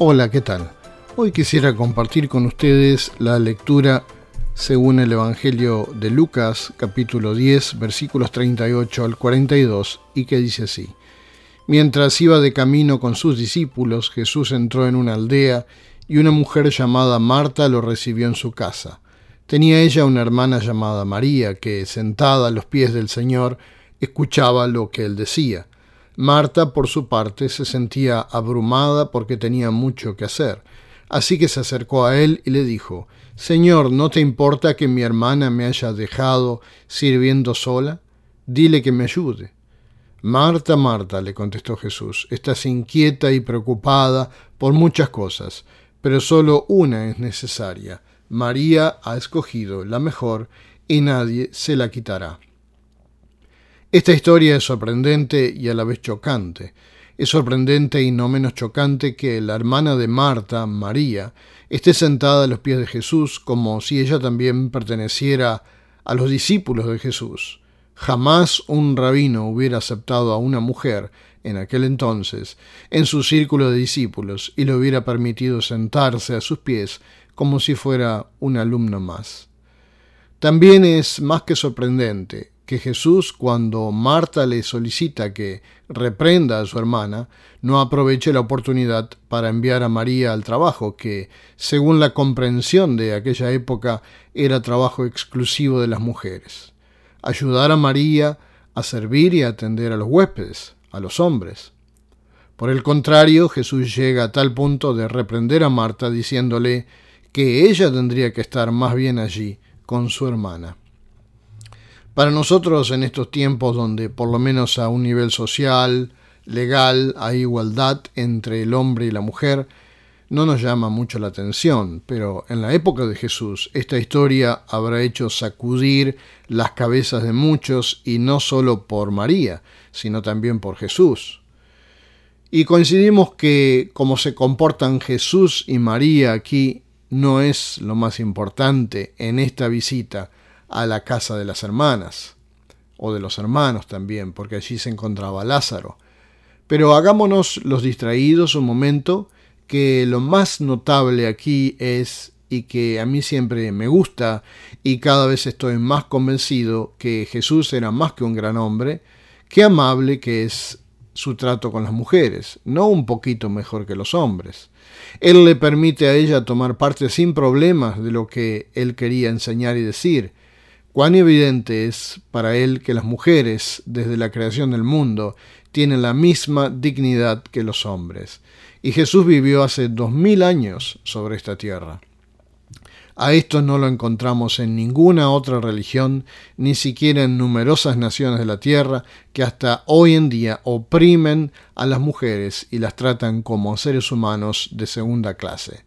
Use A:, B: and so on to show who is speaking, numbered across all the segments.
A: Hola, ¿qué tal? Hoy quisiera compartir con ustedes la lectura según el Evangelio de Lucas, capítulo 10, versículos 38 al 42, y que dice así. Mientras iba de camino con sus discípulos, Jesús entró en una aldea y una mujer llamada Marta lo recibió en su casa. Tenía ella una hermana llamada María, que, sentada a los pies del Señor, escuchaba lo que él decía. Marta, por su parte, se sentía abrumada porque tenía mucho que hacer. Así que se acercó a él y le dijo, Señor, ¿no te importa que mi hermana me haya dejado sirviendo sola? Dile que me ayude. Marta, Marta, le contestó Jesús, estás inquieta y preocupada por muchas cosas, pero solo una es necesaria. María ha escogido la mejor y nadie se la quitará. Esta historia es sorprendente y a la vez chocante. Es sorprendente y no menos chocante que la hermana de Marta, María, esté sentada a los pies de Jesús como si ella también perteneciera a los discípulos de Jesús. Jamás un rabino hubiera aceptado a una mujer en aquel entonces en su círculo de discípulos y le hubiera permitido sentarse a sus pies como si fuera un alumno más. También es más que sorprendente que Jesús, cuando Marta le solicita que reprenda a su hermana, no aproveche la oportunidad para enviar a María al trabajo, que, según la comprensión de aquella época, era trabajo exclusivo de las mujeres. Ayudar a María a servir y atender a los huéspedes, a los hombres. Por el contrario, Jesús llega a tal punto de reprender a Marta diciéndole que ella tendría que estar más bien allí con su hermana. Para nosotros en estos tiempos donde por lo menos a un nivel social, legal, hay igualdad entre el hombre y la mujer, no nos llama mucho la atención, pero en la época de Jesús esta historia habrá hecho sacudir las cabezas de muchos y no solo por María, sino también por Jesús. Y coincidimos que como se comportan Jesús y María aquí no es lo más importante en esta visita, a la casa de las hermanas, o de los hermanos también, porque allí se encontraba Lázaro. Pero hagámonos los distraídos un momento, que lo más notable aquí es, y que a mí siempre me gusta, y cada vez estoy más convencido que Jesús era más que un gran hombre, qué amable que es su trato con las mujeres, no un poquito mejor que los hombres. Él le permite a ella tomar parte sin problemas de lo que él quería enseñar y decir, Cuán evidente es para él que las mujeres, desde la creación del mundo, tienen la misma dignidad que los hombres. Y Jesús vivió hace dos mil años sobre esta tierra. A esto no lo encontramos en ninguna otra religión, ni siquiera en numerosas naciones de la tierra que hasta hoy en día oprimen a las mujeres y las tratan como seres humanos de segunda clase.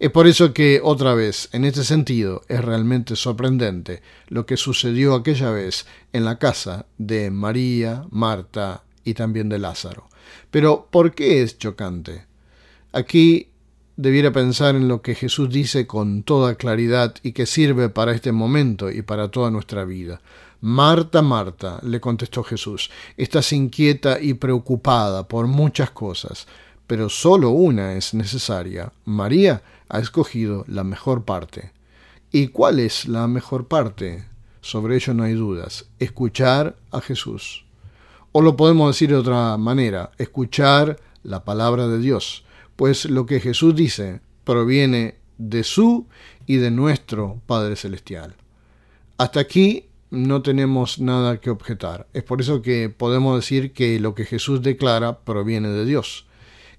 A: Es por eso que, otra vez, en este sentido, es realmente sorprendente lo que sucedió aquella vez en la casa de María, Marta y también de Lázaro. Pero, ¿por qué es chocante? Aquí debiera pensar en lo que Jesús dice con toda claridad y que sirve para este momento y para toda nuestra vida. Marta, Marta, le contestó Jesús, estás inquieta y preocupada por muchas cosas, pero solo una es necesaria. María ha escogido la mejor parte. ¿Y cuál es la mejor parte? Sobre ello no hay dudas. Escuchar a Jesús. O lo podemos decir de otra manera, escuchar la palabra de Dios, pues lo que Jesús dice proviene de su y de nuestro Padre Celestial. Hasta aquí no tenemos nada que objetar. Es por eso que podemos decir que lo que Jesús declara proviene de Dios.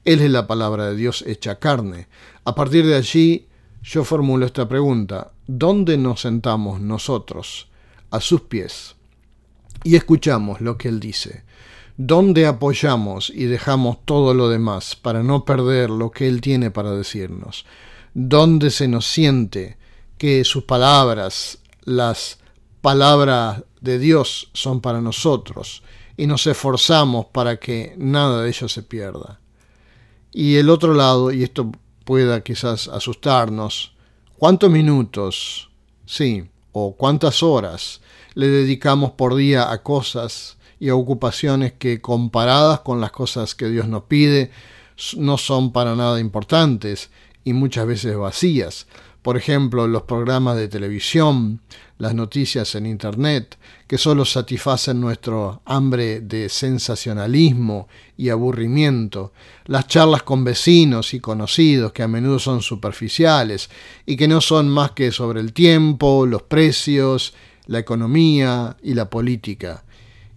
A: Él es la palabra de Dios hecha carne. A partir de allí, yo formulo esta pregunta. ¿Dónde nos sentamos nosotros? A sus pies. Y escuchamos lo que Él dice. ¿Dónde apoyamos y dejamos todo lo demás para no perder lo que Él tiene para decirnos? ¿Dónde se nos siente que sus palabras, las palabras de Dios, son para nosotros y nos esforzamos para que nada de ello se pierda? Y el otro lado, y esto pueda quizás asustarnos, ¿cuántos minutos, sí, o cuántas horas le dedicamos por día a cosas y a ocupaciones que comparadas con las cosas que Dios nos pide, no son para nada importantes y muchas veces vacías. Por ejemplo, los programas de televisión, las noticias en Internet, que solo satisfacen nuestro hambre de sensacionalismo y aburrimiento, las charlas con vecinos y conocidos, que a menudo son superficiales y que no son más que sobre el tiempo, los precios, la economía y la política,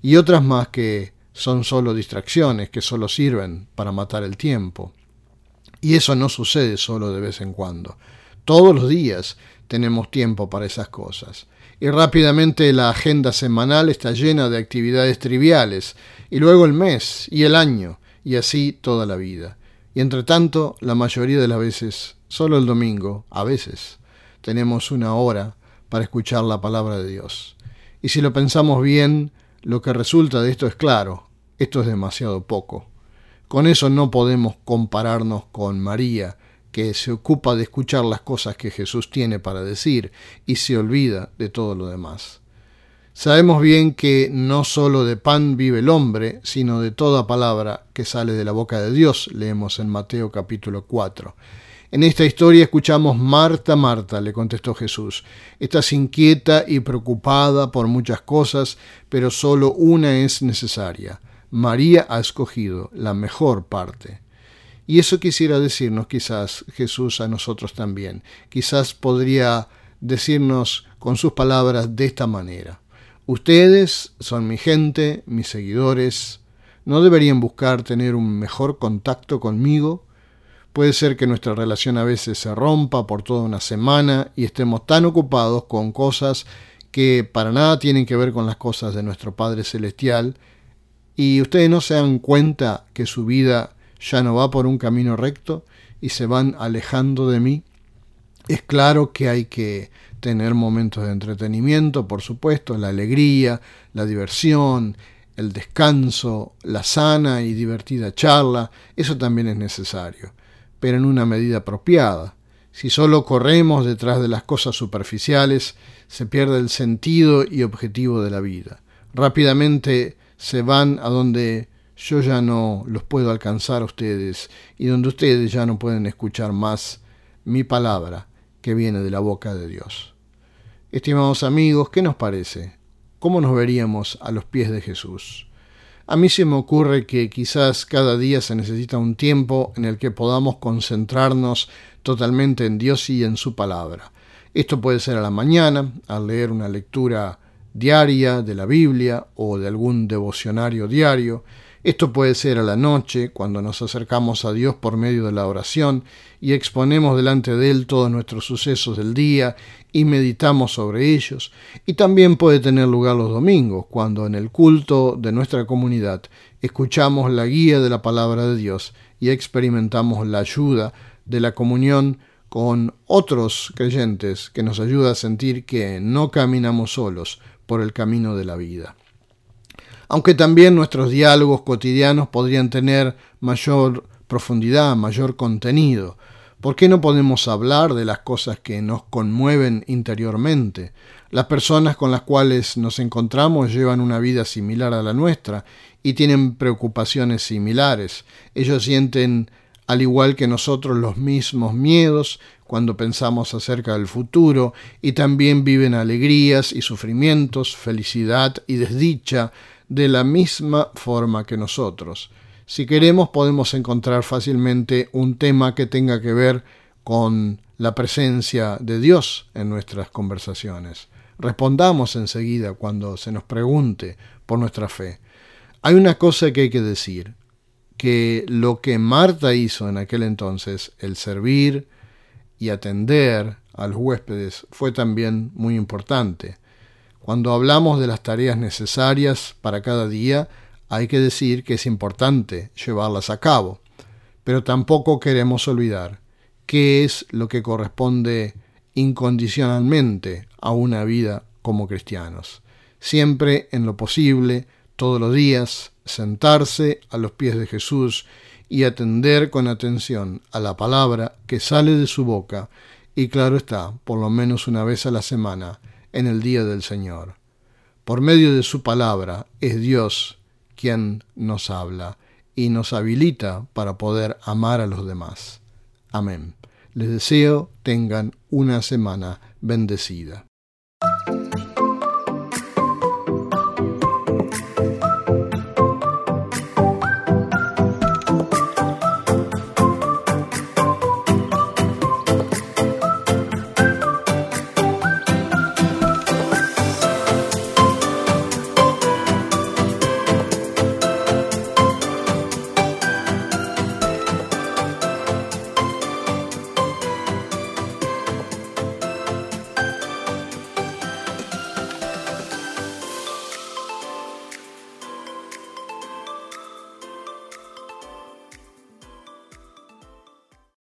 A: y otras más que son solo distracciones, que solo sirven para matar el tiempo. Y eso no sucede solo de vez en cuando. Todos los días tenemos tiempo para esas cosas. Y rápidamente la agenda semanal está llena de actividades triviales, y luego el mes y el año, y así toda la vida. Y entre tanto, la mayoría de las veces, solo el domingo, a veces, tenemos una hora para escuchar la palabra de Dios. Y si lo pensamos bien, lo que resulta de esto es claro, esto es demasiado poco. Con eso no podemos compararnos con María, que se ocupa de escuchar las cosas que Jesús tiene para decir y se olvida de todo lo demás. Sabemos bien que no solo de pan vive el hombre, sino de toda palabra que sale de la boca de Dios, leemos en Mateo capítulo 4. En esta historia escuchamos Marta, Marta, le contestó Jesús. Estás inquieta y preocupada por muchas cosas, pero solo una es necesaria. María ha escogido la mejor parte. Y eso quisiera decirnos quizás Jesús a nosotros también. Quizás podría decirnos con sus palabras de esta manera. Ustedes son mi gente, mis seguidores. ¿No deberían buscar tener un mejor contacto conmigo? Puede ser que nuestra relación a veces se rompa por toda una semana y estemos tan ocupados con cosas que para nada tienen que ver con las cosas de nuestro Padre Celestial y ustedes no se dan cuenta que su vida ya no va por un camino recto y se van alejando de mí. Es claro que hay que tener momentos de entretenimiento, por supuesto, la alegría, la diversión, el descanso, la sana y divertida charla, eso también es necesario, pero en una medida apropiada. Si solo corremos detrás de las cosas superficiales, se pierde el sentido y objetivo de la vida. Rápidamente se van a donde yo ya no los puedo alcanzar a ustedes y donde ustedes ya no pueden escuchar más mi palabra que viene de la boca de Dios. Estimados amigos, ¿qué nos parece? ¿Cómo nos veríamos a los pies de Jesús? A mí se me ocurre que quizás cada día se necesita un tiempo en el que podamos concentrarnos totalmente en Dios y en su palabra. Esto puede ser a la mañana, al leer una lectura diaria de la Biblia o de algún devocionario diario. Esto puede ser a la noche, cuando nos acercamos a Dios por medio de la oración y exponemos delante de Él todos nuestros sucesos del día y meditamos sobre ellos. Y también puede tener lugar los domingos, cuando en el culto de nuestra comunidad escuchamos la guía de la palabra de Dios y experimentamos la ayuda de la comunión con otros creyentes que nos ayuda a sentir que no caminamos solos, por el camino de la vida. Aunque también nuestros diálogos cotidianos podrían tener mayor profundidad, mayor contenido. ¿Por qué no podemos hablar de las cosas que nos conmueven interiormente? Las personas con las cuales nos encontramos llevan una vida similar a la nuestra y tienen preocupaciones similares. Ellos sienten, al igual que nosotros, los mismos miedos, cuando pensamos acerca del futuro y también viven alegrías y sufrimientos, felicidad y desdicha de la misma forma que nosotros. Si queremos podemos encontrar fácilmente un tema que tenga que ver con la presencia de Dios en nuestras conversaciones. Respondamos enseguida cuando se nos pregunte por nuestra fe. Hay una cosa que hay que decir, que lo que Marta hizo en aquel entonces, el servir, y atender a los huéspedes fue también muy importante. Cuando hablamos de las tareas necesarias para cada día, hay que decir que es importante llevarlas a cabo, pero tampoco queremos olvidar qué es lo que corresponde incondicionalmente a una vida como cristianos. Siempre en lo posible, todos los días, sentarse a los pies de Jesús y atender con atención a la palabra que sale de su boca y claro está, por lo menos una vez a la semana, en el día del Señor. Por medio de su palabra es Dios quien nos habla. y nos habilita para poder amar a los demás. Amén. Les deseo tengan una semana bendecida.